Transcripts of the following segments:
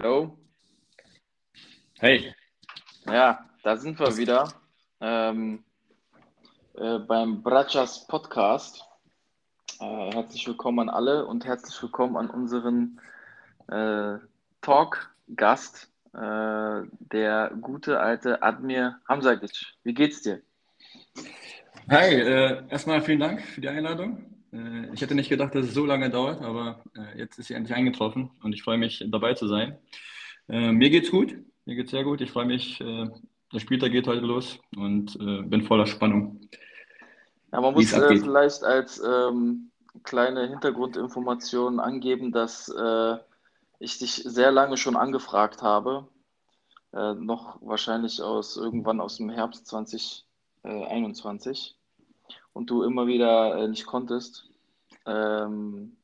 Hallo? Hey. Ja, da sind wir wieder ähm, äh, beim Bratschas Podcast. Äh, herzlich willkommen an alle und herzlich willkommen an unseren äh, Talk-Gast, äh, der gute alte Admir Hamzagic. Wie geht's dir? Hi, äh, erstmal vielen Dank für die Einladung. Äh, ich hätte nicht gedacht, dass es so lange dauert, aber äh, jetzt ist sie endlich eingetroffen und ich freue mich, dabei zu sein. Äh, mir geht's gut, mir geht's sehr gut. Ich freue mich, der Spieltag geht heute los und bin voller Spannung. Ja, man muss äh, vielleicht als ähm, kleine Hintergrundinformation angeben, dass äh, ich dich sehr lange schon angefragt habe, äh, noch wahrscheinlich aus irgendwann aus dem Herbst 2021 und du immer wieder äh, nicht konntest. Ähm,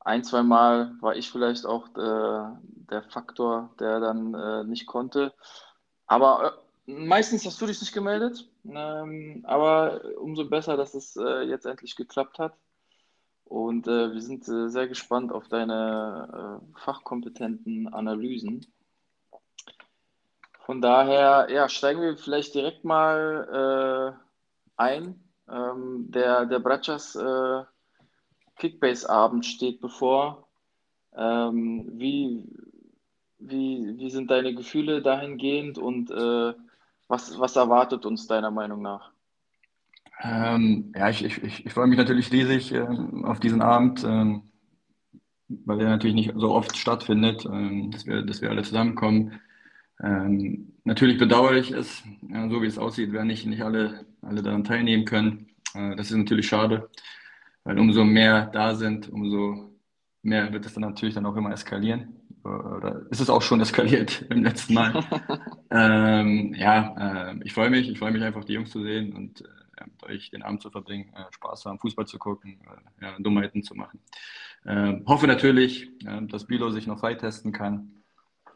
ein, zwei Mal war ich vielleicht auch der, äh, der Faktor, der dann äh, nicht konnte. Aber äh, meistens hast du dich nicht gemeldet. Ähm, aber umso besser, dass es äh, jetzt endlich geklappt hat. Und äh, wir sind sehr gespannt auf deine fachkompetenten Analysen. Von daher, ja, steigen wir vielleicht direkt mal ein ähm, der der Bratschas äh, Kickbase-Abend steht bevor. Ähm, wie, wie, wie sind deine Gefühle dahingehend und äh, was, was erwartet uns deiner Meinung nach? Ähm, ja, ich, ich, ich, freue mich natürlich riesig äh, auf diesen Abend, ähm, weil er natürlich nicht so oft stattfindet, ähm, dass, wir, dass wir alle zusammenkommen. Ähm, natürlich bedauere ich es, ja, so wie es aussieht, werden nicht, nicht alle, alle daran teilnehmen können. Äh, das ist natürlich schade, weil umso mehr da sind, umso mehr wird es dann natürlich dann auch immer eskalieren. Oder ist es auch schon eskaliert im letzten Mal? ähm, ja, äh, ich freue mich, ich freue mich einfach, die Jungs zu sehen und äh, mit euch den Abend zu verbringen, äh, Spaß haben, Fußball zu gucken, äh, ja, Dummheiten zu machen. Ähm, hoffe natürlich, dass Bilo sich noch freitesten kann ähm,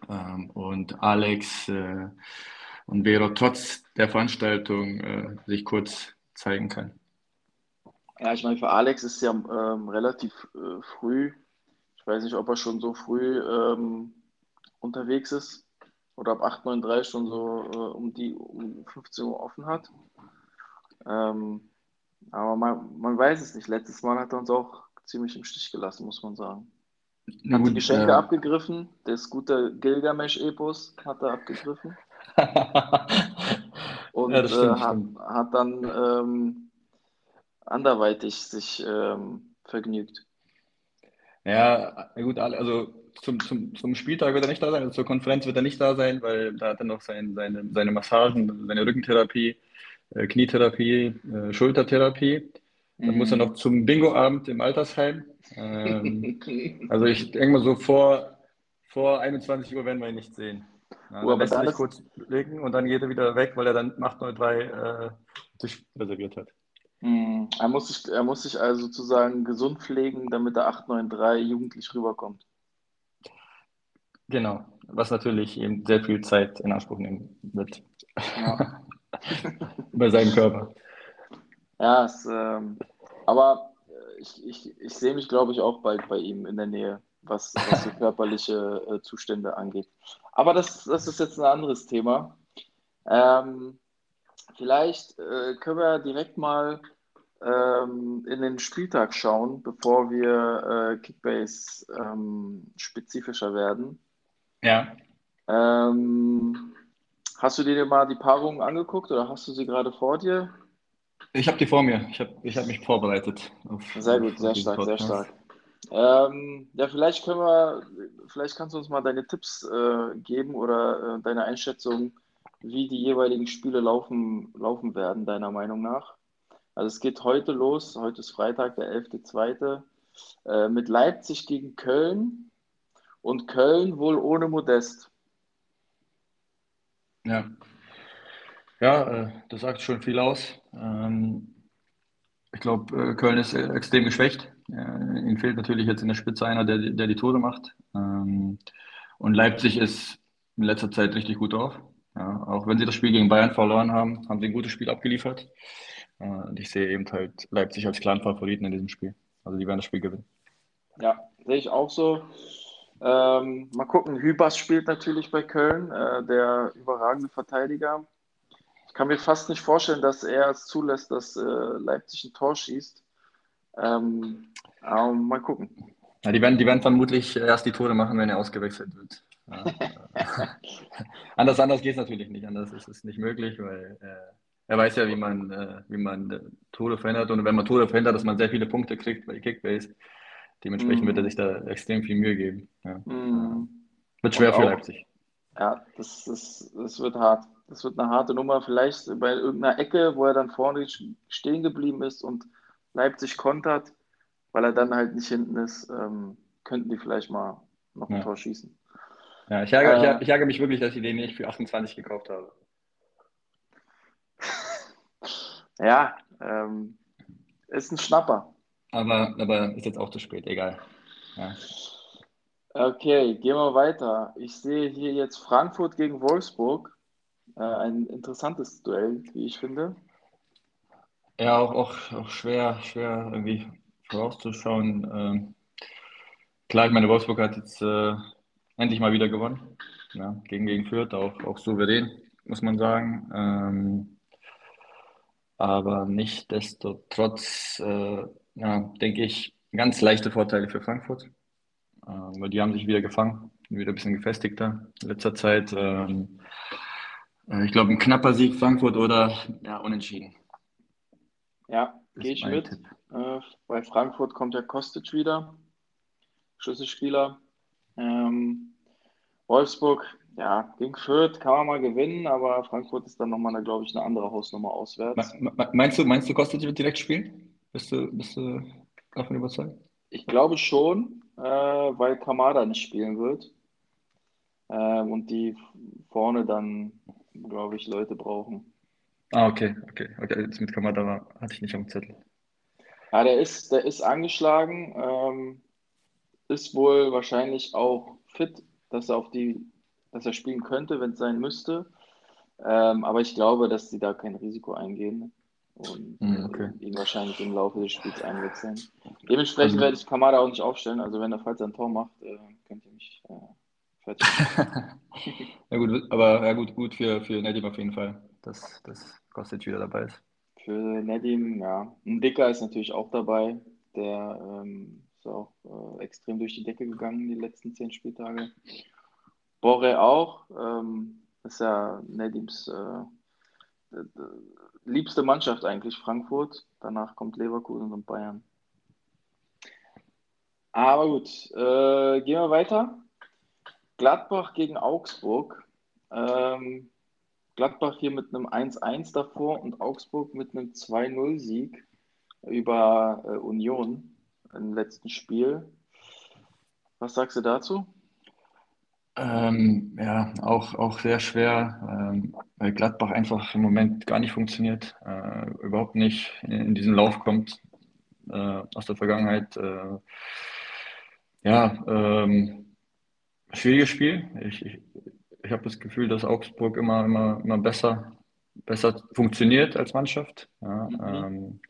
und Alex äh, und Vero trotz der Veranstaltung äh, sich kurz zeigen kann. Ja, ich meine, für Alex ist ja ähm, relativ äh, früh. Ich weiß nicht, ob er schon so früh ähm, unterwegs ist oder ab 8, 9, 3 schon so äh, um die um 15 Uhr offen hat. Ähm, aber man, man weiß es nicht. Letztes Mal hat er uns auch ziemlich im Stich gelassen, muss man sagen. Hat gut, die Geschenke äh, abgegriffen. Das gute Gilgamesch-Epos hat er abgegriffen. Und ja, stimmt, äh, hat, hat, dann ähm, anderweitig sich ähm, vergnügt. Ja, gut, also zum, zum, zum Spieltag wird er nicht da sein, also zur Konferenz wird er nicht da sein, weil da hat er noch sein, seine, seine Massagen, seine Rückentherapie, äh, Knietherapie, äh, Schultertherapie. Dann mhm. muss er mhm. noch zum Bingo-Abend im Altersheim. Ähm, also ich denke mal so vor, vor 21 Uhr werden wir ihn nicht sehen. Ja, dann lässt er sich kurz legen und dann geht er wieder weg, weil er dann 803 äh, Tisch reserviert hat. Mhm. Er, muss sich, er muss sich also sozusagen gesund pflegen, damit er 893 jugendlich rüberkommt. Genau, was natürlich eben sehr viel Zeit in Anspruch nehmen wird. Ja. Bei seinem Körper. Ja, es, ähm, aber äh, ich, ich, ich sehe mich, glaube ich, auch bald bei ihm in der Nähe, was, was so körperliche äh, Zustände angeht. Aber das, das ist jetzt ein anderes Thema. Ähm, vielleicht äh, können wir direkt mal ähm, in den Spieltag schauen, bevor wir äh, Kickbase ähm, spezifischer werden. Ja. Ähm, hast du dir mal die Paarungen angeguckt oder hast du sie gerade vor dir? Ich habe die vor mir. Ich habe ich hab mich vorbereitet. Sehr gut, sehr stark, Podcast. sehr stark. Ähm, ja, vielleicht können wir, vielleicht kannst du uns mal deine Tipps äh, geben oder äh, deine Einschätzung, wie die jeweiligen Spiele laufen, laufen werden, deiner Meinung nach. Also es geht heute los, heute ist Freitag, der 11.2. Äh, mit Leipzig gegen Köln und Köln wohl ohne Modest. Ja, ja, äh, das sagt schon viel aus. Ähm, ich glaube, äh, Köln ist äh, extrem geschwächt. Ihnen fehlt natürlich jetzt in der Spitze einer, der, der die Tore macht. Ähm, und Leipzig ist in letzter Zeit richtig gut drauf. Ja, auch wenn sie das Spiel gegen Bayern verloren haben, haben sie ein gutes Spiel abgeliefert. Und ich sehe eben halt Leipzig als klaren Favoriten in diesem Spiel. Also die werden das Spiel gewinnen. Ja, sehe ich auch so. Ähm, mal gucken, Hübers spielt natürlich bei Köln, äh, der überragende Verteidiger. Ich kann mir fast nicht vorstellen, dass er es zulässt, dass äh, Leipzig ein Tor schießt. Ähm, aber mal gucken. Ja, die, werden, die werden vermutlich erst die Tore machen, wenn er ausgewechselt wird. Ja. anders anders geht es natürlich nicht. Anders ist es nicht möglich, weil äh, er weiß ja, wie man, äh, wie man äh, Tore verhindert. Und wenn man Tore verhindert, dass man sehr viele Punkte kriegt bei Kickbase. Dementsprechend mm. wird er sich da extrem viel Mühe geben. Ja. Mm. Wird schwer für Leipzig. Ja, das, das, das wird hart. Das wird eine harte Nummer. Vielleicht bei irgendeiner Ecke, wo er dann vorne stehen geblieben ist und Leipzig kontert, weil er dann halt nicht hinten ist, ähm, könnten die vielleicht mal noch ein ja. Tor schießen. Ja, ich ärgere, äh, ich, ich ärgere mich wirklich, dass ich den nicht für 28 gekauft habe. ja, ähm, ist ein Schnapper. Aber, aber ist jetzt auch zu spät, egal. Ja. Okay, gehen wir weiter. Ich sehe hier jetzt Frankfurt gegen Wolfsburg. Äh, ein interessantes Duell, wie ich finde. Ja, auch, auch, auch schwer, schwer irgendwie vorauszuschauen. Ähm, klar, ich meine, Wolfsburg hat jetzt äh, endlich mal wieder gewonnen. Ja, gegen, gegen Fürth, auch, auch souverän, muss man sagen. Ähm, aber nichtsdestotrotz, äh, ja, denke ich, ganz leichte Vorteile für Frankfurt. Ähm, weil die haben sich wieder gefangen, wieder ein bisschen gefestigter in letzter Zeit. Ähm, äh, ich glaube, ein knapper Sieg Frankfurt oder ja, unentschieden. Ja, gehe ich mit. Äh, bei Frankfurt kommt ja Kostic wieder, Schlüsselspieler. Ähm, Wolfsburg, ja, gegen Fürth kann man mal gewinnen, aber Frankfurt ist dann nochmal, glaube ich, eine andere Hausnummer auswärts. Meinst du, meinst du, Kostic wird direkt spielen? Bist du, bist du davon überzeugt? Ich glaube schon, äh, weil Kamada nicht spielen wird. Äh, und die vorne dann, glaube ich, Leute brauchen. Ah, okay, okay. okay. Das mit Kamada hatte ich nicht am Zettel. Ja, der ist, der ist angeschlagen, ähm, ist wohl wahrscheinlich auch fit, dass er auf die, dass er spielen könnte, wenn es sein müsste. Ähm, aber ich glaube, dass sie da kein Risiko eingehen und hm, okay. ihn wahrscheinlich im Laufe des Spiels einwechseln. Dementsprechend also, werde ich Kamada auch nicht aufstellen. Also wenn er falls ein Tor macht, äh, könnt ihr mich äh, fertig machen. ja gut, aber ja gut, gut für, für Nedim auf jeden Fall, dass, dass Kostic wieder dabei ist. Für Nedim, ja. Ein Dicker ist natürlich auch dabei. Der ähm, ist auch äh, extrem durch die Decke gegangen die letzten zehn Spieltage. Borre auch. Ähm, ist ja Nedims äh, liebste Mannschaft eigentlich, Frankfurt. Danach kommt Leverkusen und Bayern. Aber gut, äh, gehen wir weiter. Gladbach gegen Augsburg. Ähm, Gladbach hier mit einem 1-1 davor und Augsburg mit einem 2-0-Sieg über äh, Union im letzten Spiel. Was sagst du dazu? Ähm, ja, auch, auch sehr schwer, ähm, weil Gladbach einfach im Moment gar nicht funktioniert, äh, überhaupt nicht in, diesen Lauf kommt äh, aus der Vergangenheit. Äh, ja, ähm, schwieriges Spiel. Ich, ich, ich habe das Gefühl, dass Augsburg immer, immer, immer besser, besser funktioniert als Mannschaft. Ja, mhm.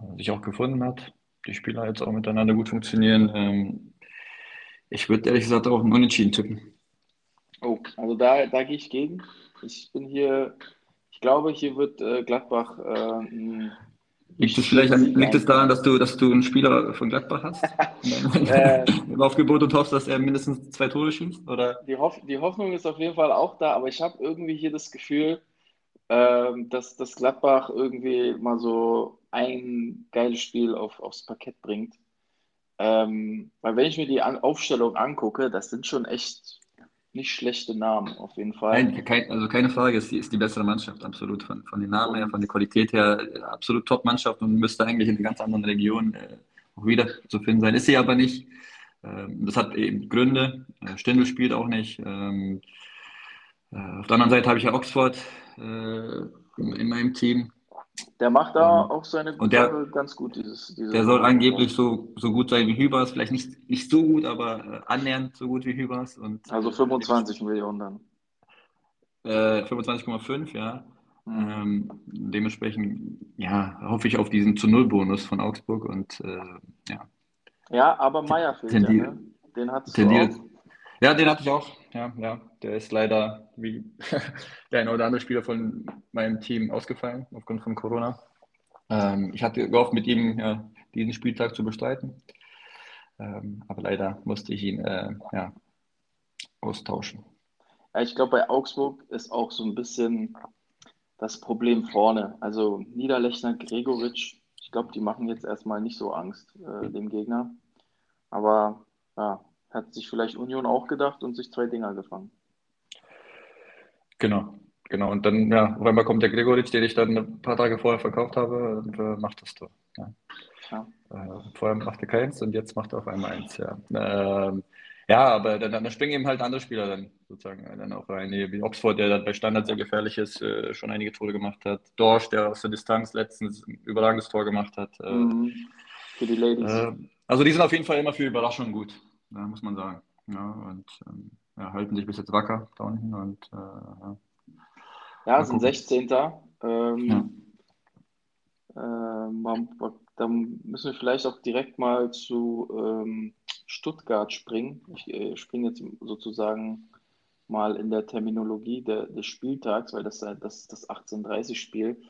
ähm, sich auch gefunden hat. Die Spieler jetzt auch miteinander gut funktionieren. Ähm, ich würde ehrlich gesagt auch einen Unentschieden tippen. Oh, also da, da gehe ich gegen. Ich bin hier, ich glaube, hier wird äh, Gladbach äh, Liegt es vielleicht an, liegt es daran, dass du, dass du einen Spieler von Gladbach hast? äh, Im Aufgebot und hoffst, dass er mindestens zwei Tore schießt? Oder? Die, Hoff die Hoffnung ist auf jeden Fall auch da, aber ich habe irgendwie hier das Gefühl, ähm, dass, dass Gladbach irgendwie mal so ein geiles Spiel auf, aufs Parkett bringt. Ähm, weil wenn ich mir die An Aufstellung angucke, das sind schon echt nicht schlechte Namen, auf jeden Fall. Nein, kein, also keine Frage, ist die, ist die bessere Mannschaft, absolut. Von, von den Namen her, von der Qualität her, absolut Top-Mannschaft und müsste eigentlich in einer ganz anderen Region äh, auch wieder zu finden sein. Ist sie aber nicht. Ähm, das hat eben Gründe. Äh, Stindl spielt auch nicht. Ähm, äh, auf der anderen Seite habe ich ja Oxford äh, in meinem Team. Der macht da auch seine und der, ganz gut. Dieses, der soll angeblich so, so gut sein wie Hübers, vielleicht nicht, nicht so gut, aber äh, annähernd so gut wie Hübers. Und, also 25 Millionen dann. Äh, 25,5, ja. Mhm. Ähm, dementsprechend, ja, hoffe ich auf diesen zu Null Bonus von Augsburg und äh, ja. Ja, aber Meier fehlt ja, ne? den tendiert. du auch? Ja, den hatte ich auch. Ja, ja. Der ist leider wie der eine oder andere Spieler von meinem Team ausgefallen aufgrund von Corona. Ähm, ich hatte gehofft, mit ihm ja, diesen Spieltag zu bestreiten. Ähm, aber leider musste ich ihn äh, ja, austauschen. Ja, ich glaube, bei Augsburg ist auch so ein bisschen das Problem vorne. Also Niederlechner, Gregoritsch, ich glaube, die machen jetzt erstmal nicht so Angst äh, dem Gegner. Aber ja, hat sich vielleicht Union auch gedacht und sich zwei Dinger gefangen. Genau, genau. Und dann, ja, auf einmal kommt der Gregoritsch, den ich dann ein paar Tage vorher verkauft habe, und äh, macht das Tor. Ja. Ja. Äh, vorher machte keins und jetzt macht er auf einmal eins, ja. Ähm, ja, aber dann, dann springen eben halt andere Spieler dann sozusagen dann auch rein. Wie Oxford, der dann bei Standard sehr gefährlich ist, äh, schon einige Tore gemacht hat. Dorsch, der aus der Distanz letztens ein überragendes Tor gemacht hat. Äh, mhm. Für die Ladies. Äh, also die sind auf jeden Fall immer für Überraschungen gut, ja, muss man sagen. Ja, und ähm, ja, halten sich bis jetzt wacker da unten. Und, äh, ja, ja sind 16. Ähm, ähm, dann müssen wir vielleicht auch direkt mal zu ähm, Stuttgart springen. Ich äh, springe jetzt sozusagen mal in der Terminologie der, des Spieltags, weil das, das das 18:30-Spiel.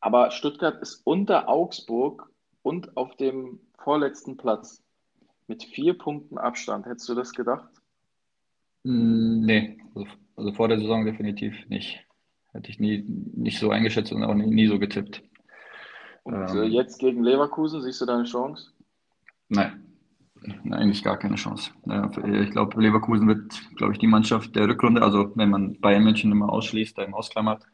Aber Stuttgart ist unter Augsburg und auf dem vorletzten Platz mit vier Punkten Abstand. Hättest du das gedacht? Mm, nee, also, also, vor der Saison definitiv nicht. Hätte ich nie nicht so eingeschätzt und auch nie, nie so getippt. Und äh, ähm, jetzt gegen Leverkusen, siehst du da eine Chance? Nein, eigentlich gar keine Chance. Ich glaube, Leverkusen wird, glaube ich, die Mannschaft der Rückrunde, also wenn man Bayern München immer ausschließt, dann ausklammert.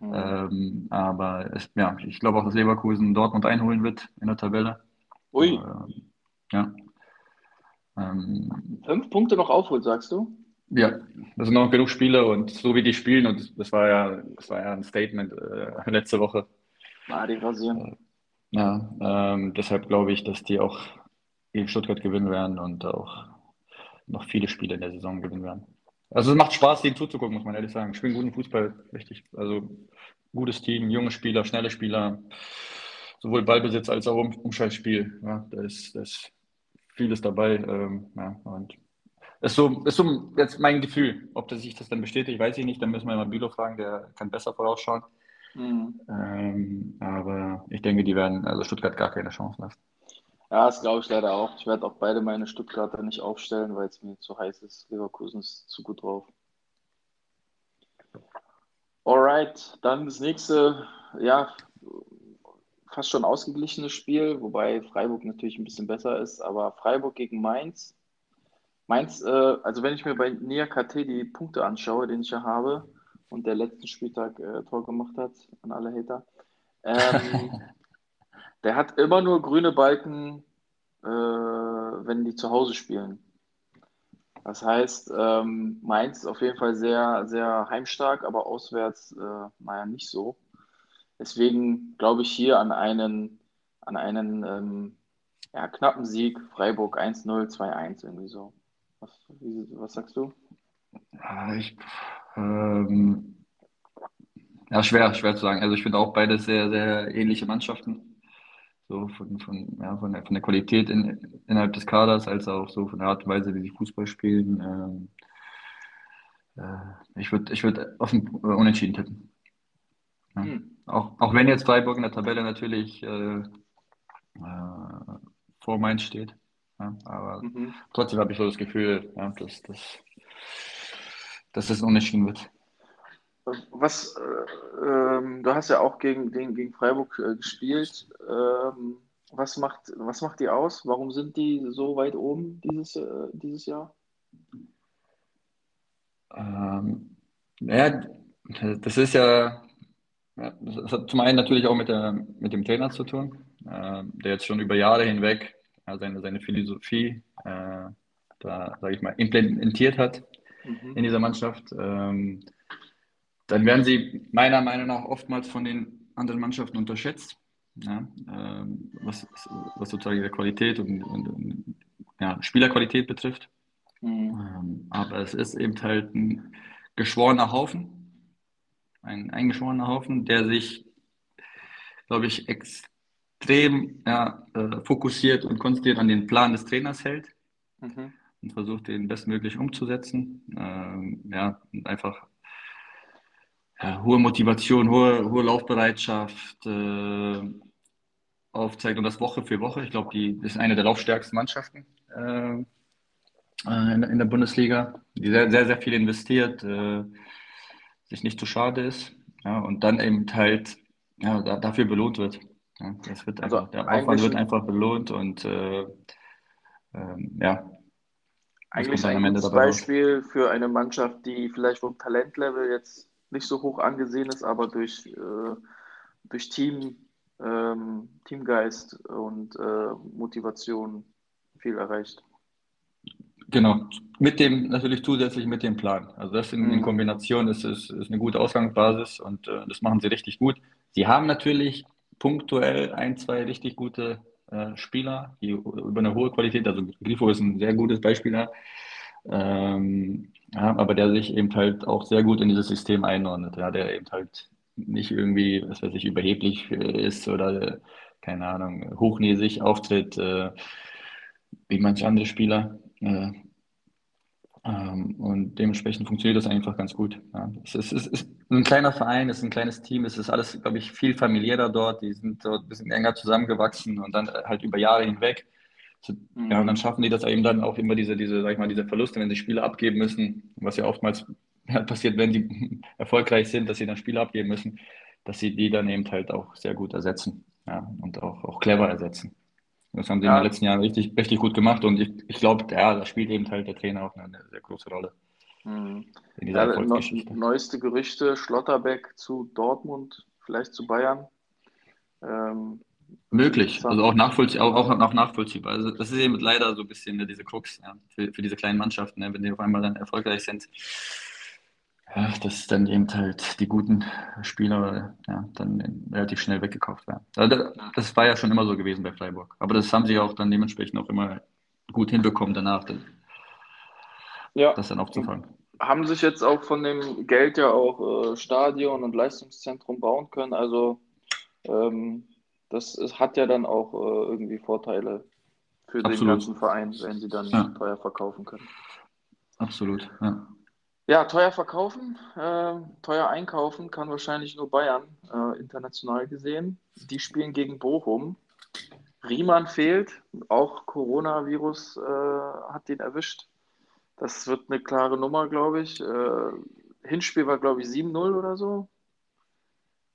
Mhm. Ähm, aber es, ja, ich glaube auch, dass Leverkusen Dortmund einholen wird in der Tabelle. Ui. Äh, ja. Ähm, Fünf Punkte noch aufholt, sagst du? Ja, das sind noch genug Spiele und so wie die spielen, und das war ja, das war ja ein Statement äh, letzte Woche. Ah, die rasieren. Äh, ja, ähm, deshalb glaube ich, dass die auch gegen Stuttgart gewinnen werden und auch noch viele Spiele in der Saison gewinnen werden. Also es macht Spaß, denen zuzugucken, muss man ehrlich sagen. Spielen guten Fußball, richtig. Also gutes Team, junge Spieler, schnelle Spieler, sowohl Ballbesitz als auch Umschaltspiel. Ja, da ist, da ist vieles dabei. Ähm, ja, und ist so, ist so jetzt mein Gefühl. Ob das sich das dann bestätigt, weiß ich nicht. Dann müssen wir mal Bilo fragen, der kann besser vorausschauen. Mhm. Ähm, aber ich denke, die werden also Stuttgart gar keine Chance lassen. Ja, das glaube ich leider auch. Ich werde auch beide meine Stuttgarter nicht aufstellen, weil es mir zu heiß ist. Leverkusen ist zu gut drauf. Alright, dann das nächste, ja, fast schon ausgeglichenes Spiel, wobei Freiburg natürlich ein bisschen besser ist, aber Freiburg gegen Mainz. Mainz, äh, also wenn ich mir bei Nia KT die Punkte anschaue, den ich ja habe und der letzten Spieltag äh, Tor gemacht hat, an alle Hater, ähm, Der hat immer nur grüne Balken, äh, wenn die zu Hause spielen. Das heißt, ähm, Mainz ist auf jeden Fall sehr, sehr heimstark, aber auswärts, äh, naja, nicht so. Deswegen glaube ich hier an einen, an einen ähm, ja, knappen Sieg, Freiburg 1-0, 2-1, irgendwie so. Was, wie, was sagst du? Ja, ich, ähm, ja, schwer, schwer zu sagen. Also ich finde auch beide sehr, sehr ähnliche Mannschaften so von, von, ja, von, der, von der Qualität in, innerhalb des Kaders, als auch so von der Art und Weise, wie sie Fußball spielen. Ähm, äh, ich würde ich würd auf ein äh, Unentschieden tippen. Ja. Hm. Auch, auch wenn jetzt Freiburg in der Tabelle natürlich äh, äh, vor Mainz steht. Ja, aber mhm. trotzdem habe ich so das Gefühl, ja, dass, dass, dass es unentschieden wird. Was, äh, ähm, du hast ja auch gegen, gegen, gegen Freiburg äh, gespielt. Ähm, was, macht, was macht die aus? Warum sind die so weit oben dieses, äh, dieses Jahr? Ähm, ja, das ist ja, das hat zum einen natürlich auch mit, der, mit dem Trainer zu tun, äh, der jetzt schon über Jahre hinweg äh, seine, seine Philosophie äh, da, sage ich mal, implementiert hat mhm. in dieser Mannschaft. Ähm, dann werden sie meiner Meinung nach oftmals von den anderen Mannschaften unterschätzt, ja, ähm, was, was sozusagen ihre Qualität und, und, und ja, Spielerqualität betrifft. Mhm. Ähm, aber es ist eben halt ein geschworener Haufen, ein eingeschworener Haufen, der sich, glaube ich, extrem ja, äh, fokussiert und konzentriert an den Plan des Trainers hält. Mhm. und versucht, den bestmöglich umzusetzen. Ähm, ja, und einfach ja, hohe Motivation, hohe, hohe Laufbereitschaft äh, aufzeigt und das Woche für Woche. Ich glaube, die ist eine der laufstärksten Mannschaften äh, äh in, in, der Bundesliga, die sehr, sehr, sehr viel investiert, äh, sich nicht zu schade ist ja, und dann eben halt ja, da, dafür belohnt wird. Ja, das wird also einfach, der Aufwand wird einfach belohnt und äh, ähm, ja. Eigentlich ein gutes Beispiel raus. für eine Mannschaft, die vielleicht vom Talentlevel jetzt nicht so hoch angesehen ist, aber durch, äh, durch Team, ähm, Teamgeist und äh, Motivation viel erreicht. Genau, mit dem, natürlich zusätzlich mit dem Plan. Also das in, in mhm. Kombination ist, ist, ist eine gute Ausgangsbasis und äh, das machen sie richtig gut. Sie haben natürlich punktuell ein, zwei richtig gute äh, Spieler, die über eine hohe Qualität, also Grifo ist ein sehr gutes Beispiel ähm, ja, aber der sich eben halt auch sehr gut in dieses System einordnet, ja, der eben halt nicht irgendwie, was weiß ich, überheblich ist oder, keine Ahnung, hochnäsig auftritt, äh, wie manche andere Spieler. Äh, ähm, und dementsprechend funktioniert das einfach ganz gut. Ja. Es, ist, es, ist, ein kleiner Verein, es ist ein kleines Team, es ist alles, glaube ich, viel familiärer dort. Die sind dort ein bisschen enger zusammengewachsen und dann halt über Jahre hinweg. Ja, und dann schaffen die das eben dann auch immer diese, diese, sag ich mal, diese Verluste, wenn sie Spiele abgeben müssen, was ja oftmals passiert, wenn sie erfolgreich sind, dass sie dann Spiele abgeben müssen, dass sie die dann eben halt auch sehr gut ersetzen ja, und auch, auch clever ersetzen. Das haben sie ja. in den letzten Jahren richtig, richtig gut gemacht und ich, ich glaube, ja, da spielt eben halt der Trainer auch eine, sehr große Rolle. Mhm. In dieser ja, Erfolgsgeschichte. neueste Gerüchte, Schlotterbeck zu Dortmund, vielleicht zu Bayern. Ähm, Möglich, also auch, nachvollzie auch, auch, auch nachvollziehbar. Also das ist eben leider so ein bisschen ne, diese Krux ja, für, für diese kleinen Mannschaften, ne, wenn die auf einmal dann erfolgreich sind. Ja, dass dann eben halt die guten Spieler ja, dann relativ schnell weggekauft werden. Das war ja schon immer so gewesen bei Freiburg. Aber das haben sie auch dann dementsprechend auch immer gut hinbekommen danach, ja. das dann aufzufangen. Haben sich jetzt auch von dem Geld ja auch äh, Stadion und Leistungszentrum bauen können. Also ähm, das ist, hat ja dann auch äh, irgendwie Vorteile für Absolut. den ganzen Verein, wenn sie dann ja. teuer verkaufen können. Absolut, ja. Ja, teuer verkaufen, äh, teuer einkaufen kann wahrscheinlich nur Bayern, äh, international gesehen. Die spielen gegen Bochum. Riemann fehlt, auch Coronavirus äh, hat ihn erwischt. Das wird eine klare Nummer, glaube ich. Äh, Hinspiel war, glaube ich, 7-0 oder so.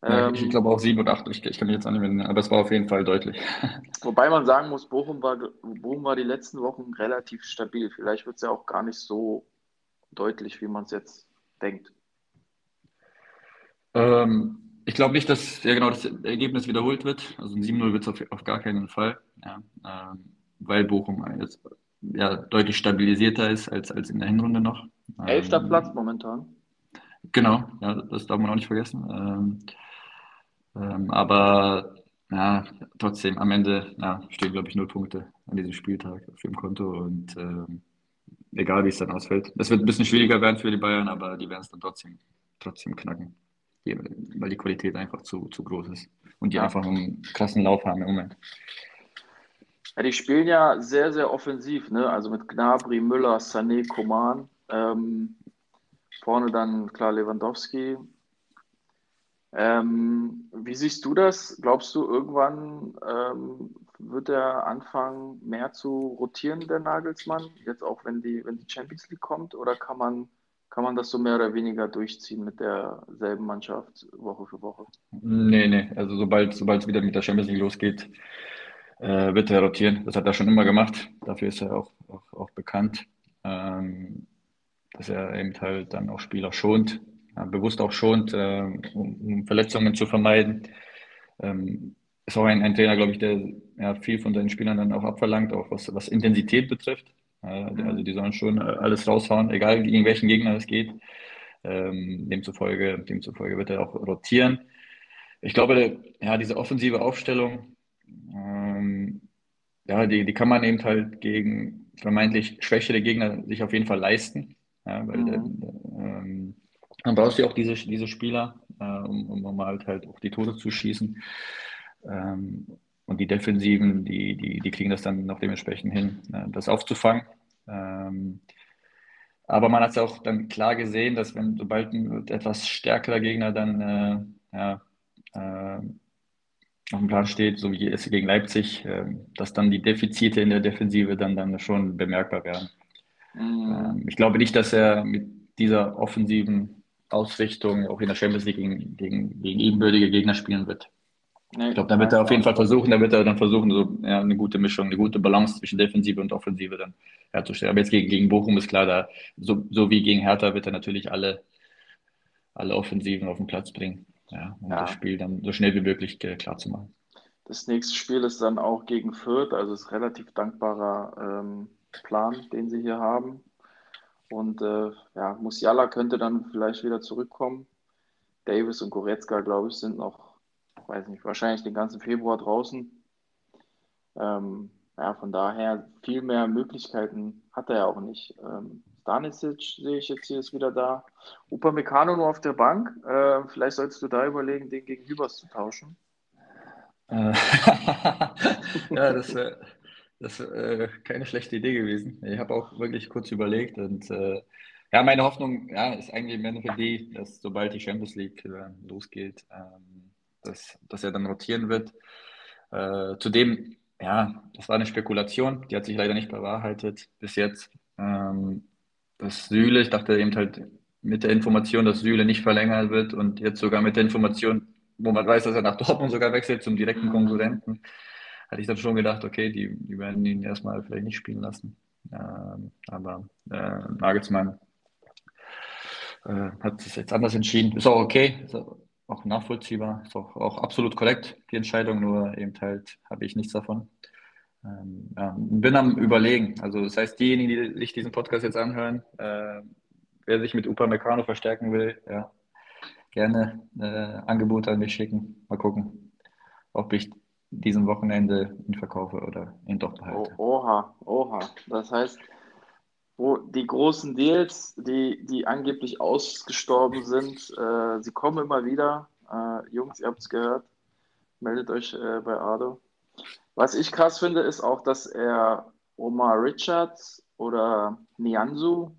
Ja, ich, ich glaube auch 7 oder 8, ich, ich kann mich jetzt nicht mehr, aber es war auf jeden Fall deutlich. Wobei man sagen muss, Bochum war, Bochum war die letzten Wochen relativ stabil. Vielleicht wird es ja auch gar nicht so deutlich, wie man es jetzt denkt. Ähm, ich glaube nicht, dass ja, genau das Ergebnis wiederholt wird. Also ein 7-0 wird es auf, auf, gar keinen Fall, ja, ähm, weil Bochum jetzt ja, deutlich stabilisierter ist als, als in der Hinrunde noch. Elfter ähm, Platz momentan. Genau, ja, das darf man auch nicht vergessen. Ähm, ähm, aber ja, trotzdem, am Ende ja, stehen, glaube ich, null Punkte an diesem Spieltag auf dem Konto und ähm, egal wie es dann ausfällt. Es wird ein bisschen schwieriger werden für die Bayern, aber die werden es dann trotzdem, trotzdem knacken, weil die Qualität einfach zu, zu groß ist und die einfach einen krassen Lauf haben im Moment. Ja, die spielen ja sehr, sehr offensiv, ne? also mit Gnabry, Müller, Sané, Koman. Ähm, vorne dann klar Lewandowski. Ähm, wie siehst du das? Glaubst du, irgendwann ähm, wird er anfangen, mehr zu rotieren, der Nagelsmann, jetzt auch wenn die, wenn die Champions League kommt, oder kann man, kann man das so mehr oder weniger durchziehen mit derselben Mannschaft Woche für Woche? Nee, nee, also sobald, es wieder mit der Champions League losgeht, äh, wird er rotieren. Das hat er schon immer gemacht. Dafür ist er auch, auch, auch bekannt, ähm, dass er eben halt dann auch Spieler schont, ja, bewusst auch schont, äh, um, um, Verletzungen zu vermeiden. Ähm, ist auch ein, ein Trainer, glaube ich, der ja, viel von seinen Spielern dann auch abverlangt, auch was, was Intensität betrifft. Äh, also die sollen schon alles raushauen, egal gegen welchen Gegner es geht. Ähm, demzufolge, demzufolge wird er auch rotieren. Ich glaube, ja, diese offensive Aufstellung, ähm, ja, die, die kann man eben halt gegen vermeintlich schwächere Gegner sich auf jeden Fall leisten. Ja, weil mhm. ähm, dann brauchst du auch diese, diese Spieler, äh, um, um halt, halt auch die Tore zu schießen. Ähm, und die Defensiven, die, die, die kriegen das dann noch dementsprechend hin, äh, das aufzufangen. Ähm, aber man hat es auch dann klar gesehen, dass wenn sobald ein etwas stärkerer Gegner dann äh, ja, äh, auf dem Plan steht, so wie es gegen Leipzig, äh, dass dann die Defizite in der Defensive dann, dann schon bemerkbar werden. Mhm. ich glaube nicht, dass er mit dieser offensiven Ausrichtung auch in der Champions League gegen, gegen, gegen ebenbürtige Gegner spielen wird. Nee, ich glaube, da wird er auf jeden Fall versuchen, da wird er dann versuchen, so ja, eine gute Mischung, eine gute Balance zwischen Defensive und Offensive dann herzustellen. Aber jetzt gegen, gegen Bochum ist klar, da, so, so wie gegen Hertha wird er natürlich alle, alle Offensiven auf den Platz bringen, ja, um ja. das Spiel dann so schnell wie möglich klar zu machen. Das nächste Spiel ist dann auch gegen Fürth, also ist relativ dankbarer ähm, Plan, den sie hier haben. Und äh, ja, Musiala könnte dann vielleicht wieder zurückkommen. Davis und Goretzka, glaube ich, sind noch weiß nicht, wahrscheinlich den ganzen Februar draußen. Ähm, ja, von daher viel mehr Möglichkeiten hat er ja auch nicht. Ähm, Stanisic sehe ich jetzt hier ist wieder da. Upamecano nur auf der Bank. Äh, vielleicht solltest du da überlegen, den gegen Hübers zu tauschen. Äh, ja, das wäre das äh, keine schlechte Idee gewesen. Ich habe auch wirklich kurz überlegt und äh, ja, meine Hoffnung ja, ist eigentlich im Endeffekt die, dass sobald die Champions League äh, losgeht, ähm, dass, dass er dann rotieren wird. Äh, zudem, ja, das war eine Spekulation, die hat sich leider nicht bewahrheitet bis jetzt. Ähm, dass Süle, ich dachte eben halt mit der Information, dass Süle nicht verlängert wird und jetzt sogar mit der Information, wo man weiß, dass er nach Dortmund sogar wechselt zum direkten Konkurrenten, hatte ich dann schon gedacht, okay, die, die werden ihn erstmal vielleicht nicht spielen lassen. Ähm, aber äh, Nagelsmann äh, hat es jetzt anders entschieden. Ist auch okay. Ist auch, auch nachvollziehbar, ist auch, auch absolut korrekt, die Entscheidung, nur eben halt habe ich nichts davon. Ähm, ja, bin am Überlegen. Also, das heißt, diejenigen, die sich diesen Podcast jetzt anhören, äh, wer sich mit Upamecano verstärken will, ja, gerne äh, Angebote an mich schicken. Mal gucken, ob ich diesen Wochenende ihn verkaufe oder ihn doch behalte. Oh, oha, oha. Das heißt, wo die großen Deals, die, die angeblich ausgestorben sind, äh, sie kommen immer wieder. Äh, Jungs, ihr habt es gehört. Meldet euch äh, bei Ado. Was ich krass finde, ist auch, dass er Omar Richards oder Nianzu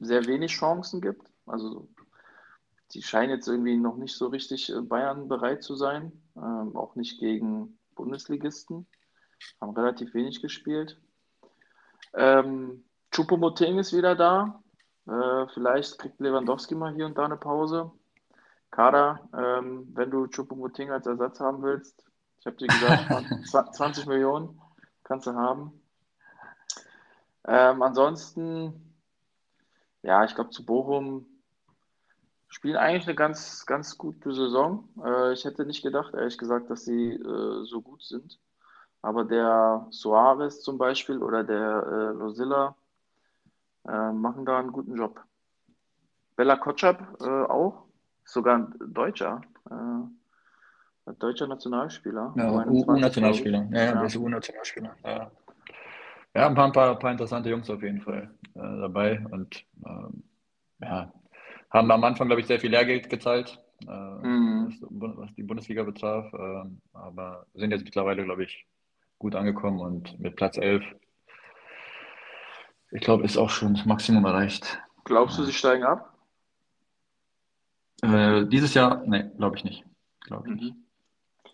sehr wenig Chancen gibt. Also die scheinen jetzt irgendwie noch nicht so richtig äh, Bayern bereit zu sein. Ähm, auch nicht gegen Bundesligisten. Haben relativ wenig gespielt. Ähm, Choupo-Moting ist wieder da. Äh, vielleicht kriegt Lewandowski mal hier und da eine Pause. Kader, ähm, wenn du Choupo-Moting als Ersatz haben willst, ich habe dir gesagt, 20 Millionen kannst du haben. Ähm, ansonsten, ja, ich glaube, zu Bochum spielen eigentlich eine ganz, ganz gute Saison. Äh, ich hätte nicht gedacht, ehrlich gesagt, dass sie äh, so gut sind. Aber der Soares zum Beispiel oder der äh, Losilla, äh, machen da einen guten Job. Bella Kotschap äh, auch, sogar ein Deutscher, äh, ein deutscher Nationalspieler. Ja, U-Nationalspieler, ja, ja, der ist U-Nationalspieler. Ja. ja, ein paar, ein paar, paar, interessante Jungs auf jeden Fall äh, dabei und ähm, ja, haben am Anfang, glaube ich, sehr viel Lehrgeld gezahlt, äh, mhm. was die Bundesliga betraf, äh, aber sind jetzt mittlerweile, glaube ich, gut angekommen und mit Platz 11 ich glaube, ist auch schon das Maximum erreicht. Glaubst du, sie steigen ab? Äh, dieses Jahr, ne, glaube ich nicht. Glaub ich mhm.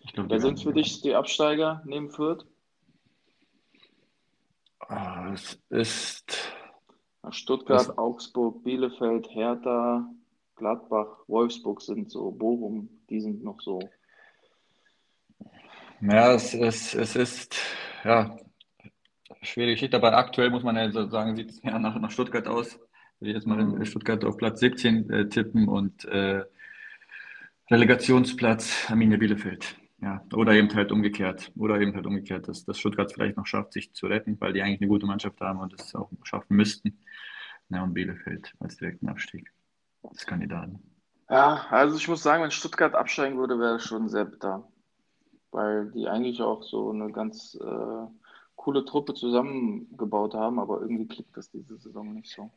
Ich glaub, Wer sind für dich die Absteiger neben Fürth? Ah, es ist. Stuttgart, es Augsburg, Bielefeld, Hertha, Gladbach, Wolfsburg sind so, Bochum, die sind noch so. Ja, es, es, es ist, ja, schwere Geschichte, aber aktuell muss man ja sagen, sieht es ja nach, nach Stuttgart aus. Will ich jetzt mal in mhm. Stuttgart auf Platz 17 äh, tippen und äh, Relegationsplatz Arminia Bielefeld. Ja, oder eben halt umgekehrt. Oder eben halt umgekehrt, dass, dass Stuttgart vielleicht noch schafft, sich zu retten, weil die eigentlich eine gute Mannschaft haben und es auch schaffen müssten. Ja, und Bielefeld als direkten Abstieg als Kandidaten. Ja, also ich muss sagen, wenn Stuttgart absteigen würde, wäre es schon sehr bitter. Weil die eigentlich auch so eine ganz äh, coole Truppe zusammengebaut haben, aber irgendwie klickt das diese Saison nicht so.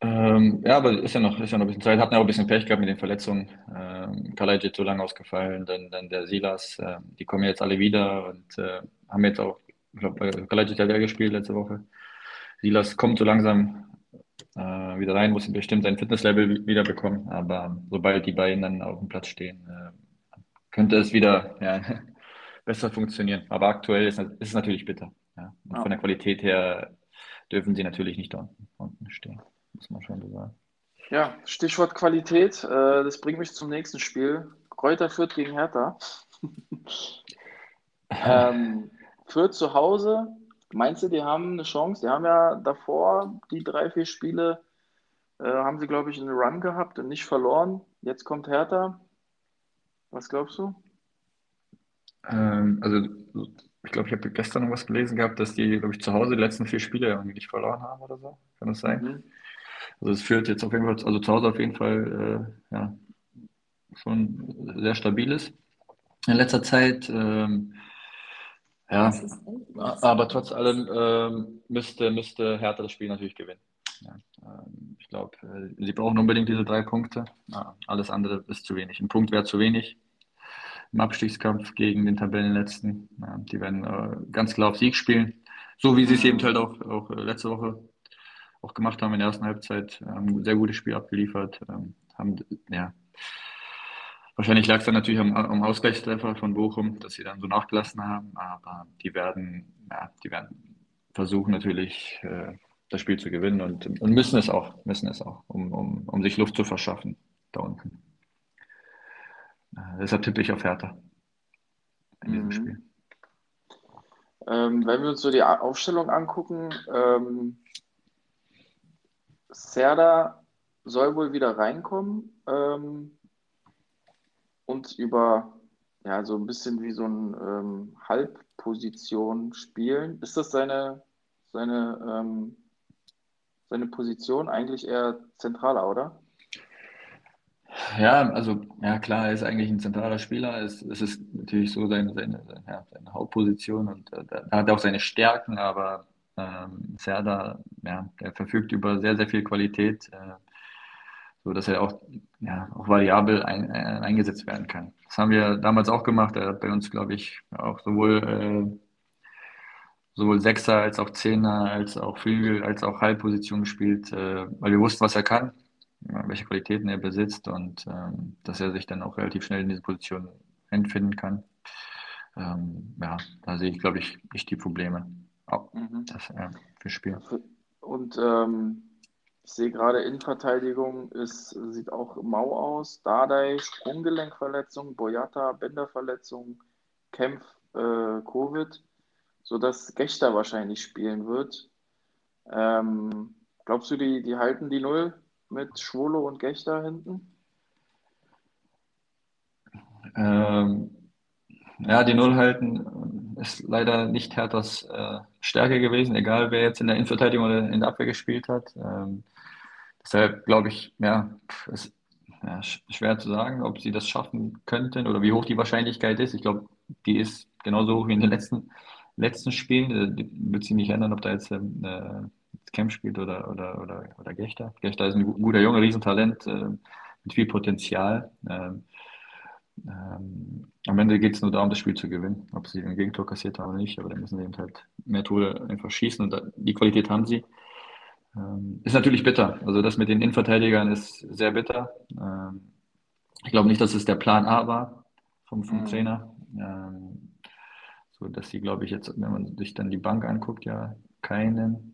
Ähm, ja, aber ist ja noch, ist ja noch ein bisschen Zeit. Hatten ja auch ein bisschen Pech gehabt mit den Verletzungen. Ähm, Kalajdzic so lange ausgefallen, dann, dann der Silas. Äh, die kommen jetzt alle wieder und äh, haben jetzt auch, ich glaube, Kalajdzic hat ja gespielt letzte Woche. Silas kommt so langsam äh, wieder rein, muss bestimmt sein Fitnesslevel wieder bekommen. Aber sobald die beiden dann auf dem Platz stehen, äh, könnte es wieder ja, besser funktionieren. Aber aktuell ist, ist es natürlich bitter. Ja. Und ja. von der Qualität her dürfen sie natürlich nicht da unten stehen, muss man schon so sagen. Ja, Stichwort Qualität. Äh, das bringt mich zum nächsten Spiel. Kräuter Fürth gegen Hertha. ähm, Fürth zu Hause. Meinst du, die haben eine Chance? Die haben ja davor die drei, vier Spiele, äh, haben sie, glaube ich, einen Run gehabt und nicht verloren. Jetzt kommt Hertha. Was glaubst du? Ähm, also, ich glaube, ich habe gestern noch was gelesen gehabt, dass die, glaube ich, zu Hause die letzten vier Spiele irgendwie nicht verloren haben oder so. Kann das sein? Mhm. Also es führt jetzt auf jeden Fall, also zu Hause auf jeden Fall äh, ja, schon sehr stabil ist in letzter Zeit. Ähm, ja, aber trotz allem ähm, müsste, müsste Hertha das Spiel natürlich gewinnen. Ja, ähm, ich glaube, äh, sie brauchen unbedingt diese drei Punkte. Ja, alles andere ist zu wenig. Ein Punkt wäre zu wenig im Abstiegskampf gegen den Tabellenletzten. Ja, die werden äh, ganz klar auf Sieg spielen. So wie sie es eben halt auch, auch äh, letzte Woche auch gemacht haben in der ersten Halbzeit. Ähm, sehr gutes Spiel abgeliefert. Ähm, haben, ja, wahrscheinlich lag es dann natürlich am, am Ausgleichstreffer von Bochum, dass sie dann so nachgelassen haben. Aber die werden, ja, die werden versuchen natürlich äh, das Spiel zu gewinnen und, und müssen es auch, müssen es auch, um, um, um sich Luft zu verschaffen da unten. Äh, deshalb tippe ich auf Hertha in diesem mhm. Spiel. Ähm, wenn wir uns so die Aufstellung angucken, ähm, Serda soll wohl wieder reinkommen ähm, und über ja so ein bisschen wie so eine ähm, Halbposition spielen. Ist das seine, seine, ähm, seine Position eigentlich eher zentraler, oder? Ja, also ja klar, er ist eigentlich ein zentraler Spieler. Es, es ist natürlich so seine, seine, ja, seine Hauptposition und äh, da hat er auch seine Stärken, aber ähm, Serda, ja, der verfügt über sehr, sehr viel Qualität, äh, so er auch, ja, auch variabel ein, äh, eingesetzt werden kann. Das haben wir damals auch gemacht. Er hat bei uns, glaube ich, auch sowohl, äh, sowohl Sechser als auch Zehner, als auch Flügel, als auch Halbposition gespielt, äh, weil wir wussten, was er kann, welche Qualitäten er besitzt und ähm, dass er sich dann auch relativ schnell in diese Position entfinden kann. Ähm, ja, da sehe ich, glaube ich, nicht die Probleme. Oh, mhm. das äh, für Spiel. Und ähm, ich sehe gerade Innenverteidigung ist, sieht auch mau aus. Dardai, Sprunggelenkverletzung, Boyata, Bänderverletzung, Kempf, äh, Covid, sodass Gechter wahrscheinlich spielen wird. Ähm, glaubst du, die, die halten die Null mit Schwolo und Gechter hinten? Ähm, ja, die Null halten ist leider nicht Herthas äh, Stärke gewesen, egal wer jetzt in der Innenverteidigung oder in der Abwehr gespielt hat. Ähm, deshalb glaube ich, ja, ist ja, schwer zu sagen, ob sie das schaffen könnten oder wie hoch die Wahrscheinlichkeit ist. Ich glaube, die ist genauso hoch wie in den letzten, letzten Spielen. Äh, wird sich nicht ändern, ob da jetzt ähm, Camp spielt oder, oder, oder, oder Gechter. Gechter ist ein guter Junge, Riesentalent äh, mit viel Potenzial. Ähm, ähm, am Ende geht es nur darum, das Spiel zu gewinnen. Ob sie ein Gegentor kassiert haben oder nicht, aber dann müssen sie eben halt mehr Tore einfach schießen und die Qualität haben sie. Ähm, ist natürlich bitter. Also das mit den Innenverteidigern ist sehr bitter. Ähm, ich glaube nicht, dass es der Plan A war vom, vom mhm. Trainer. Ähm, so dass sie, glaube ich, jetzt, wenn man sich dann die Bank anguckt, ja keinen,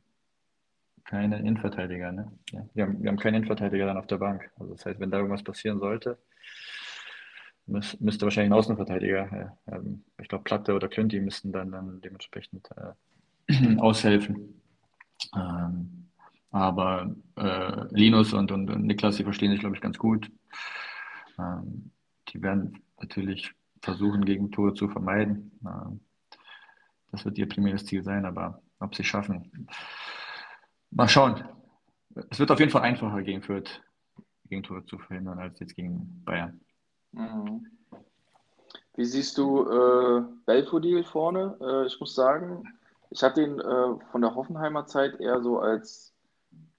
keinen Innenverteidiger. Ne? Ja, wir, haben, wir haben keinen Innenverteidiger dann auf der Bank. Also das heißt, wenn da irgendwas passieren sollte, müß, müsste wahrscheinlich ein Außenverteidiger, äh, ich glaube Platte oder Klünti müssten dann, dann dementsprechend äh, aushelfen. Ähm, aber äh, Linus und, und, und, Niklas, die verstehen sich, glaube ich, ganz gut. Ähm, die werden natürlich versuchen, Gegentore zu vermeiden. Ähm, das wird ihr primäres Ziel sein, aber ob sie es schaffen, mal schauen. Es wird auf jeden Fall einfacher gegen Fürth, Gegentore zu verhindern, als jetzt gegen Bayern. Mhm. Wie siehst du äh, Belfodil vorne? Äh, ich muss sagen, ich hatte ihn äh, von der Hoffenheimer Zeit eher so als,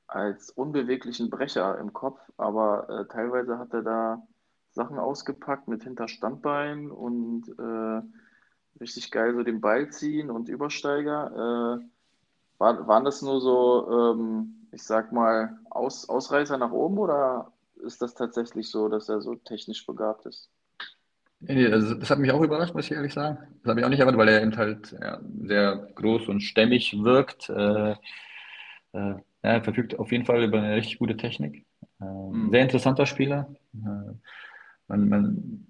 als unbeweglichen Brecher im Kopf, aber äh, teilweise hat er da Sachen ausgepackt mit Hinterstandbein und äh, richtig geil so den Ball ziehen und Übersteiger. War, waren das nur so, ähm, ich sag mal, Aus, Ausreißer nach oben oder ist das tatsächlich so, dass er so technisch begabt ist? Nee, also das hat mich auch überrascht, muss ich ehrlich sagen. Das habe ich auch nicht erwartet, weil er eben halt ja, sehr groß und stämmig wirkt. Äh, äh, er verfügt auf jeden Fall über eine richtig gute Technik. Äh, mhm. Sehr interessanter Spieler. Äh, man, man,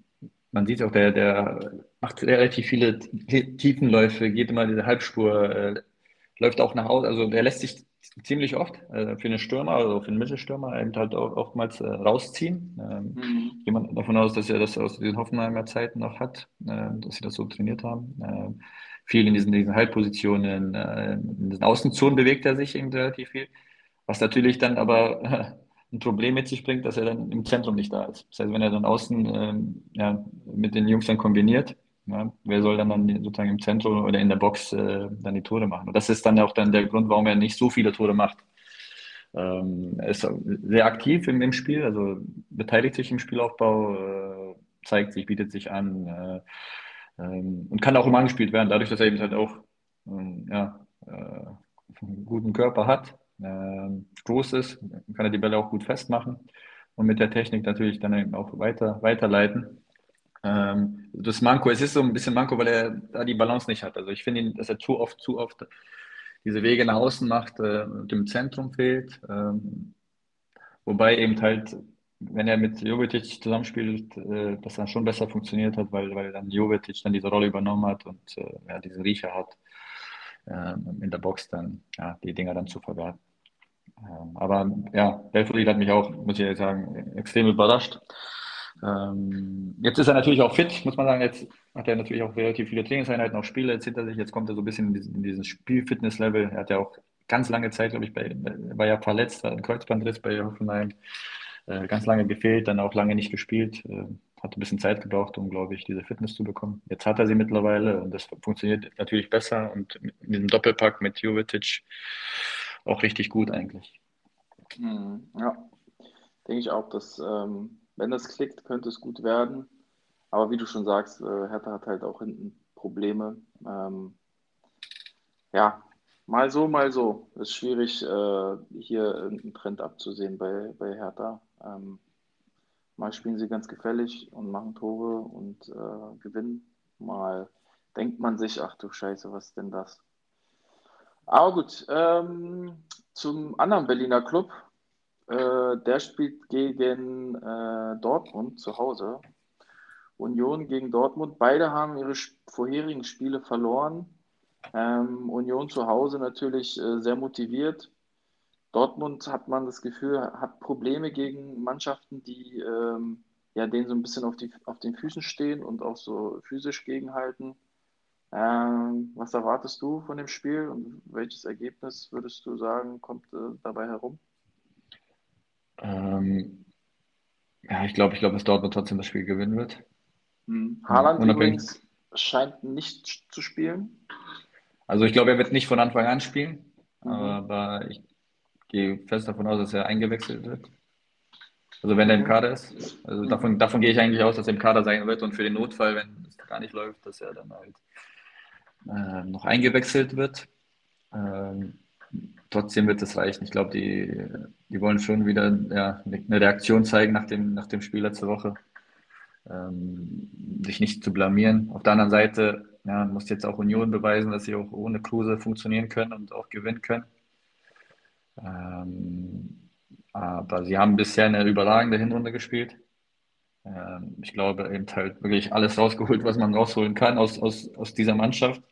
man sieht auch, der, der macht relativ viele Tiefenläufe, geht immer diese Halbspur, äh, läuft auch nach Hause. Also er lässt sich ziemlich oft äh, für einen Stürmer, also für einen Mittelstürmer, eben halt auch oftmals äh, rausziehen. Ähm, mhm. Gehe man davon aus, dass er das aus den Hoffenheimer Zeiten noch hat, äh, dass sie das so trainiert haben. Äh, viel in diesen, diesen Halbpositionen, äh, in diesen Außenzonen bewegt er sich eben relativ viel. Was natürlich dann aber ein Problem mit sich bringt, dass er dann im Zentrum nicht da ist. Das heißt, wenn er dann außen ähm, ja, mit den Jungs dann kombiniert, ja, wer soll dann, dann sozusagen im Zentrum oder in der Box äh, dann die Tore machen? Und das ist dann auch dann der Grund, warum er nicht so viele Tore macht. Ähm, er ist sehr aktiv im, im, Spiel, also beteiligt sich im Spielaufbau, äh, zeigt sich, bietet sich an äh, ähm, und kann auch immer angespielt werden, dadurch, dass er eben halt auch ähm, ja, äh, einen guten Körper hat, ähm, groß ist, kann er die Bälle auch gut festmachen und mit der Technik natürlich dann eben auch weiter, weiterleiten. Ähm, das Manko, es ist so ein bisschen Manko, weil er da die Balance nicht hat. Also ich finde, dass er zu oft, zu oft diese Wege nach außen macht äh, und im Zentrum fehlt. Ähm, wobei eben halt, wenn er mit Jovetic zusammenspielt, äh, das dann schon besser funktioniert hat, weil, weil dann Jovetic dann diese Rolle übernommen hat und äh, ja, diese Riecher hat, äh, in der Box dann ja, die Dinger dann zu verwerten. Ähm, aber ja, Belfodil hat mich auch, muss ich sagen, extrem überrascht. Ähm, jetzt ist er natürlich auch fit, muss man sagen. Jetzt hat er natürlich auch relativ viele Trainingseinheiten, auch Spiele jetzt hinter sich. Jetzt kommt er so ein bisschen in diesen, in diesen Spielfitness-Level. Er hat ja auch ganz lange Zeit, glaube ich, bei, war ja verletzt, war ein Kreuzbandriss bei Hoffenheim. Äh, ganz lange gefehlt, dann auch lange nicht gespielt. Äh, hat ein bisschen Zeit gebraucht, um, glaube ich, diese Fitness zu bekommen. Jetzt hat er sie mittlerweile und das funktioniert natürlich besser und in diesem Doppelpack mit Jovetic auch richtig gut eigentlich. Hm, ja, denke ich auch, dass ähm, wenn das klickt, könnte es gut werden. Aber wie du schon sagst, äh, Hertha hat halt auch hinten Probleme. Ähm, ja, mal so, mal so. Ist schwierig, äh, hier irgendeinen Trend abzusehen bei, bei Hertha. Ähm, mal spielen sie ganz gefällig und machen Tore und äh, gewinnen. Mal denkt man sich, ach du Scheiße, was ist denn das? Aber gut, ähm, zum anderen Berliner Club, äh, der spielt gegen äh, Dortmund zu Hause. Union gegen Dortmund. Beide haben ihre vorherigen Spiele verloren. Ähm, Union zu Hause natürlich äh, sehr motiviert. Dortmund hat man das Gefühl, hat Probleme gegen Mannschaften, die ähm, ja, denen so ein bisschen auf, die, auf den Füßen stehen und auch so physisch gegenhalten. Ähm, was erwartest du von dem Spiel und welches Ergebnis würdest du sagen, kommt äh, dabei herum? Ähm, ja, ich glaube, ich glaube, dass Dortmund trotzdem das Spiel gewinnen wird. Hm. Haaland übrigens scheint nicht zu spielen. Also ich glaube, er wird nicht von Anfang an spielen, mhm. aber ich gehe fest davon aus, dass er eingewechselt wird. Also wenn er im mhm. Kader ist. Also davon, davon gehe ich eigentlich aus, dass er im Kader sein wird und für den Notfall, wenn es gar nicht läuft, dass er dann halt äh, noch eingewechselt wird. Ähm, trotzdem wird es reichen. Ich glaube, die, die wollen schon wieder ja, eine Reaktion zeigen nach dem, nach dem Spiel letzte Woche. Ähm, sich nicht zu blamieren. Auf der anderen Seite ja, muss jetzt auch Union beweisen, dass sie auch ohne Kruse funktionieren können und auch gewinnen können. Ähm, aber sie haben bisher eine überragende Hinrunde gespielt. Ähm, ich glaube, eben halt wirklich alles rausgeholt, was man rausholen kann aus, aus, aus dieser Mannschaft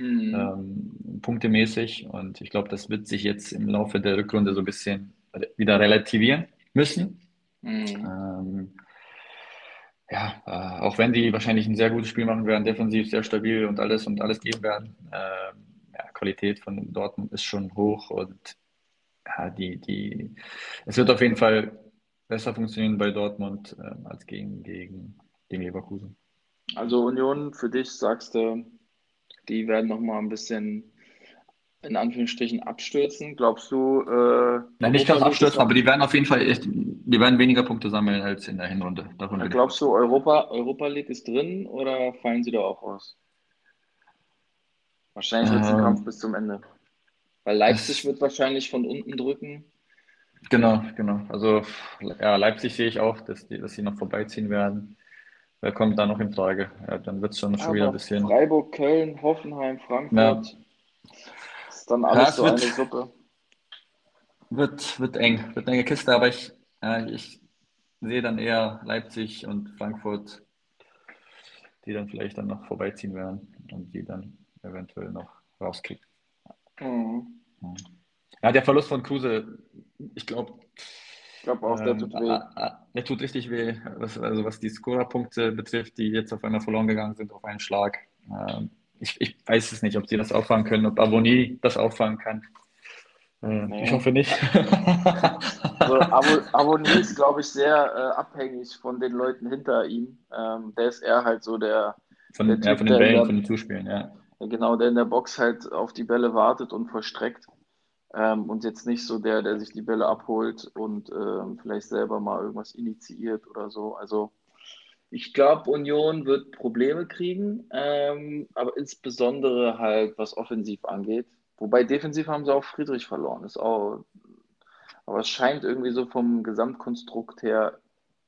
mhm. ähm, punktemäßig. Und ich glaube, das wird sich jetzt im Laufe der Rückrunde so ein bisschen wieder relativieren müssen. Mhm. Ähm, ja, äh, auch wenn die wahrscheinlich ein sehr gutes Spiel machen werden, defensiv sehr stabil und alles und alles geben werden. Äh, ja, Qualität von Dortmund ist schon hoch und ja, die, die, es wird auf jeden Fall besser funktionieren bei Dortmund äh, als gegen, gegen, gegen Leverkusen. Also Union, für dich sagst du, die werden nochmal ein bisschen in Anführungsstrichen abstürzen. Glaubst du? Äh, Nein, nicht ganz abstürzen, aber die werden auf jeden Fall echt, die werden weniger Punkte sammeln als in der Hinrunde. Davon glaubst du, Europa, Europa League ist drin oder fallen sie da auch aus? Wahrscheinlich wird es ein ähm, Kampf bis zum Ende. Weil Leipzig das, wird wahrscheinlich von unten drücken. Genau, genau. Also ja, Leipzig sehe ich auch, dass, die, dass sie noch vorbeiziehen werden. Wer kommt da noch in Frage? Ja, dann wird es schon, schon wieder ein bisschen. Freiburg, Köln, Hoffenheim, Frankfurt. Ja. Ist dann alles ja, so wird, eine Suppe. Wird, wird eng, wird eine enge Kiste, aber ich, ja, ich sehe dann eher Leipzig und Frankfurt, die dann vielleicht dann noch vorbeiziehen werden und die dann eventuell noch rauskriegen. Mhm. Ja, der Verlust von Kruse, ich glaube, ich glaube auch, der tut ähm, weh. Der tut richtig weh, was, also was die Scorerpunkte betrifft, die jetzt auf einmal verloren gegangen sind auf einen Schlag. Ähm, ich, ich weiß es nicht, ob sie das auffangen können, ob Aboni das auffangen kann. Äh, nee. Ich hoffe nicht. also, Aboni ist, glaube ich, sehr äh, abhängig von den Leuten hinter ihm. Ähm, der ist eher halt so der. Von, der typ, ja, von den Bällen, von den Zuspielen, ja. Genau, der in der Box halt auf die Bälle wartet und verstreckt. Ähm, und jetzt nicht so der, der sich die Bälle abholt und ähm, vielleicht selber mal irgendwas initiiert oder so. Also ich glaube, Union wird Probleme kriegen, ähm, aber insbesondere halt, was offensiv angeht. Wobei defensiv haben sie auch Friedrich verloren. Ist auch, aber es scheint irgendwie so vom Gesamtkonstrukt her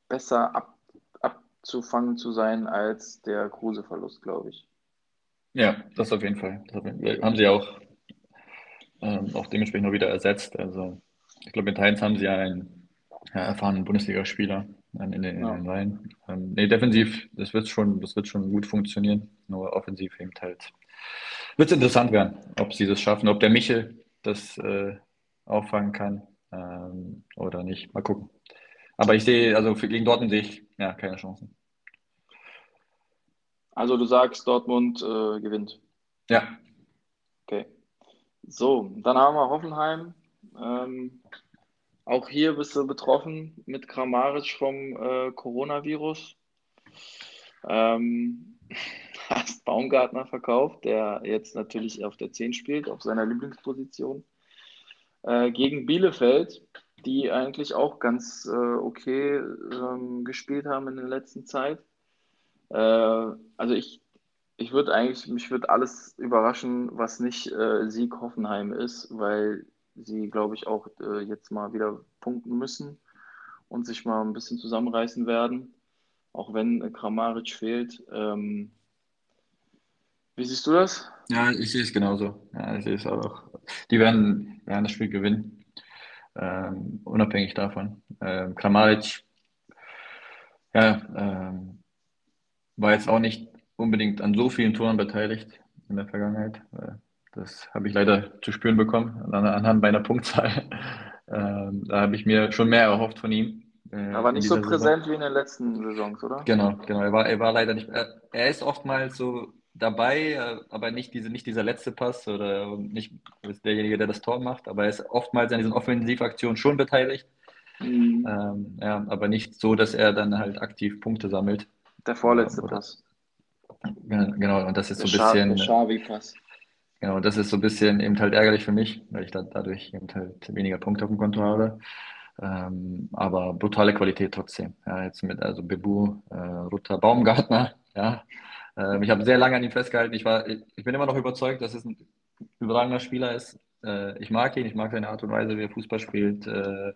besser ab, abzufangen zu sein als der Kruse-Verlust, glaube ich. Ja, das auf jeden Fall. Haben sie auch, ähm, auch dementsprechend noch wieder ersetzt. Also ich glaube, in Teilen haben sie ja einen ja, erfahrenen Bundesligaspieler in, in, in ja. den Reihen. Ähm, nee, defensiv, das wird schon, das wird schon gut funktionieren. Nur offensiv eben halt. Wird es interessant werden, ob sie das schaffen, ob der Michel das äh, auffangen kann ähm, oder nicht. Mal gucken. Aber ich sehe, also für, gegen Dortmund sehe ich ja keine Chancen. Also du sagst, Dortmund äh, gewinnt. Ja. Okay. So, dann haben wir Hoffenheim. Ähm, auch hier bist du betroffen mit Kramaric vom äh, Coronavirus. Ähm, hast Baumgartner verkauft, der jetzt natürlich auf der 10 spielt, auf seiner Lieblingsposition. Äh, gegen Bielefeld, die eigentlich auch ganz äh, okay ähm, gespielt haben in der letzten Zeit. Äh, also ich, ich würde eigentlich, mich würde alles überraschen, was nicht äh, Sieg Hoffenheim ist, weil sie, glaube ich, auch äh, jetzt mal wieder punkten müssen und sich mal ein bisschen zusammenreißen werden, auch wenn Kramaric fehlt. Ähm, wie siehst du das? Ja, ich sehe es genauso. Ja, ich sehe es auch. Die werden, werden das Spiel gewinnen, ähm, unabhängig davon. Ähm, Kramaric, ja, ähm, war jetzt auch nicht unbedingt an so vielen Toren beteiligt in der Vergangenheit. Das habe ich leider zu spüren bekommen anhand meiner Punktzahl. Ähm, da habe ich mir schon mehr erhofft von ihm. Äh, Aber nicht so präsent Saison. wie in den letzten Saisons, oder? Genau, genau. Er war, er war leider nicht. Er, er ist oftmals so dabei, äh, aber nicht, diese, nicht dieser letzte Pass oder nicht derjenige, der das Tor macht. Aber er ist oftmals an diesen Offensivaktionen schon beteiligt. Mhm. Ähm, ja, aber nicht so, dass er dann halt aktiv Punkte sammelt. Der vorletzte Pass. Genau, und das ist so ein bisschen. Genau, das ist so ein bisschen eben halt ärgerlich für mich, weil ich da, dadurch eben halt weniger Punkte auf dem Konto habe. Ähm, aber brutale Qualität trotzdem. Ja, jetzt mit also Bebu, äh, Rutter, Baumgartner. Ja, ähm, ich habe sehr lange an ihm festgehalten. Ich war, ich, ich bin immer noch überzeugt, dass es ein überragender Spieler ist. Äh, ich mag ihn, ich mag seine Art und Weise, wie er Fußball spielt. Äh,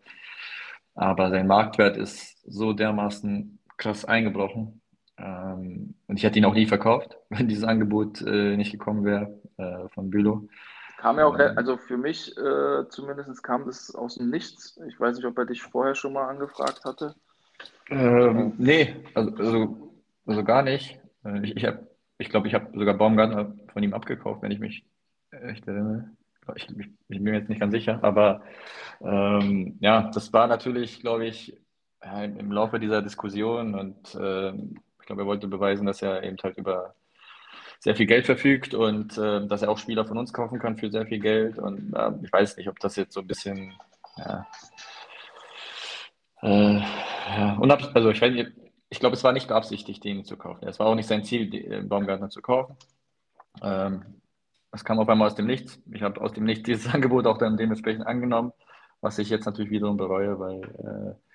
aber sein Marktwert ist so dermaßen krass eingebrochen, ähm, und ich hätte ihn auch nie verkauft, wenn dieses Angebot äh, nicht gekommen wäre äh, von Bülow. Kam ja auch, ähm, also für mich äh, zumindest kam das aus dem Nichts. Ich weiß nicht, ob er dich vorher schon mal angefragt hatte. Ähm, nee, also, also, also, gar nicht. Äh, ich glaube, ich, glaub, ich habe sogar Baumgartner von ihm abgekauft, wenn ich mich echt erinnere. Ich, ich, ich bin mir jetzt nicht ganz sicher, aber ähm, ja, das war natürlich, glaube ich, im Laufe dieser Diskussion und ähm, ich glaube, er wollte beweisen, dass er eben halt über sehr viel Geld verfügt und äh, dass er auch Spieler von uns kaufen kann für sehr viel Geld. Und äh, ich weiß nicht, ob das jetzt so ein bisschen, ja, äh, ja also ich, ich glaube, es war nicht beabsichtigt, den zu kaufen. Es war auch nicht sein Ziel, den äh, Baumgartner zu kaufen. Ähm, es kam auf einmal aus dem Nichts. Ich habe aus dem Nichts dieses Angebot auch dann dementsprechend angenommen, was ich jetzt natürlich wiederum bereue, weil äh,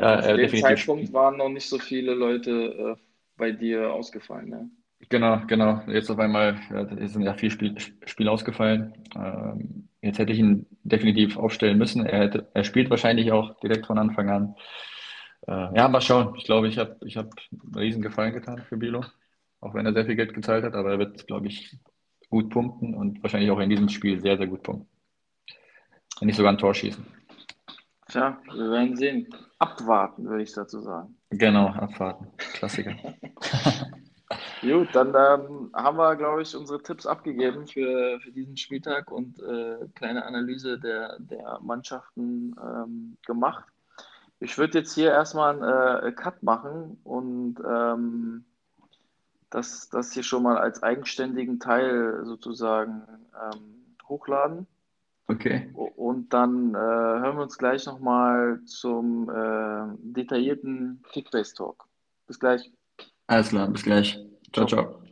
ja, Zu dem Zeitpunkt waren noch nicht so viele Leute äh, bei dir ausgefallen, ne? Genau, genau. Jetzt auf einmal es sind ja vier Spiel, Spiele ausgefallen. Ähm, jetzt hätte ich ihn definitiv aufstellen müssen. Er hätte, er spielt wahrscheinlich auch direkt von Anfang an. Äh, ja, mal schauen. Ich glaube, ich habe ich hab einen riesen Gefallen getan für Bilo, auch wenn er sehr viel Geld gezahlt hat, aber er wird, glaube ich, gut punkten und wahrscheinlich auch in diesem Spiel sehr, sehr gut punkten. Wenn nicht sogar ein Tor schießen. Tja, wir werden sehen. Abwarten, würde ich dazu sagen. Genau, abwarten. Klassiker. Gut, dann ähm, haben wir, glaube ich, unsere Tipps abgegeben für, für diesen Spieltag und äh, kleine Analyse der, der Mannschaften ähm, gemacht. Ich würde jetzt hier erstmal einen äh, Cut machen und ähm, das, das hier schon mal als eigenständigen Teil sozusagen ähm, hochladen. Okay. Und dann äh, hören wir uns gleich nochmal zum äh, detaillierten Kickbase-Talk. Bis gleich. Alles klar, bis gleich. Ciao, ciao.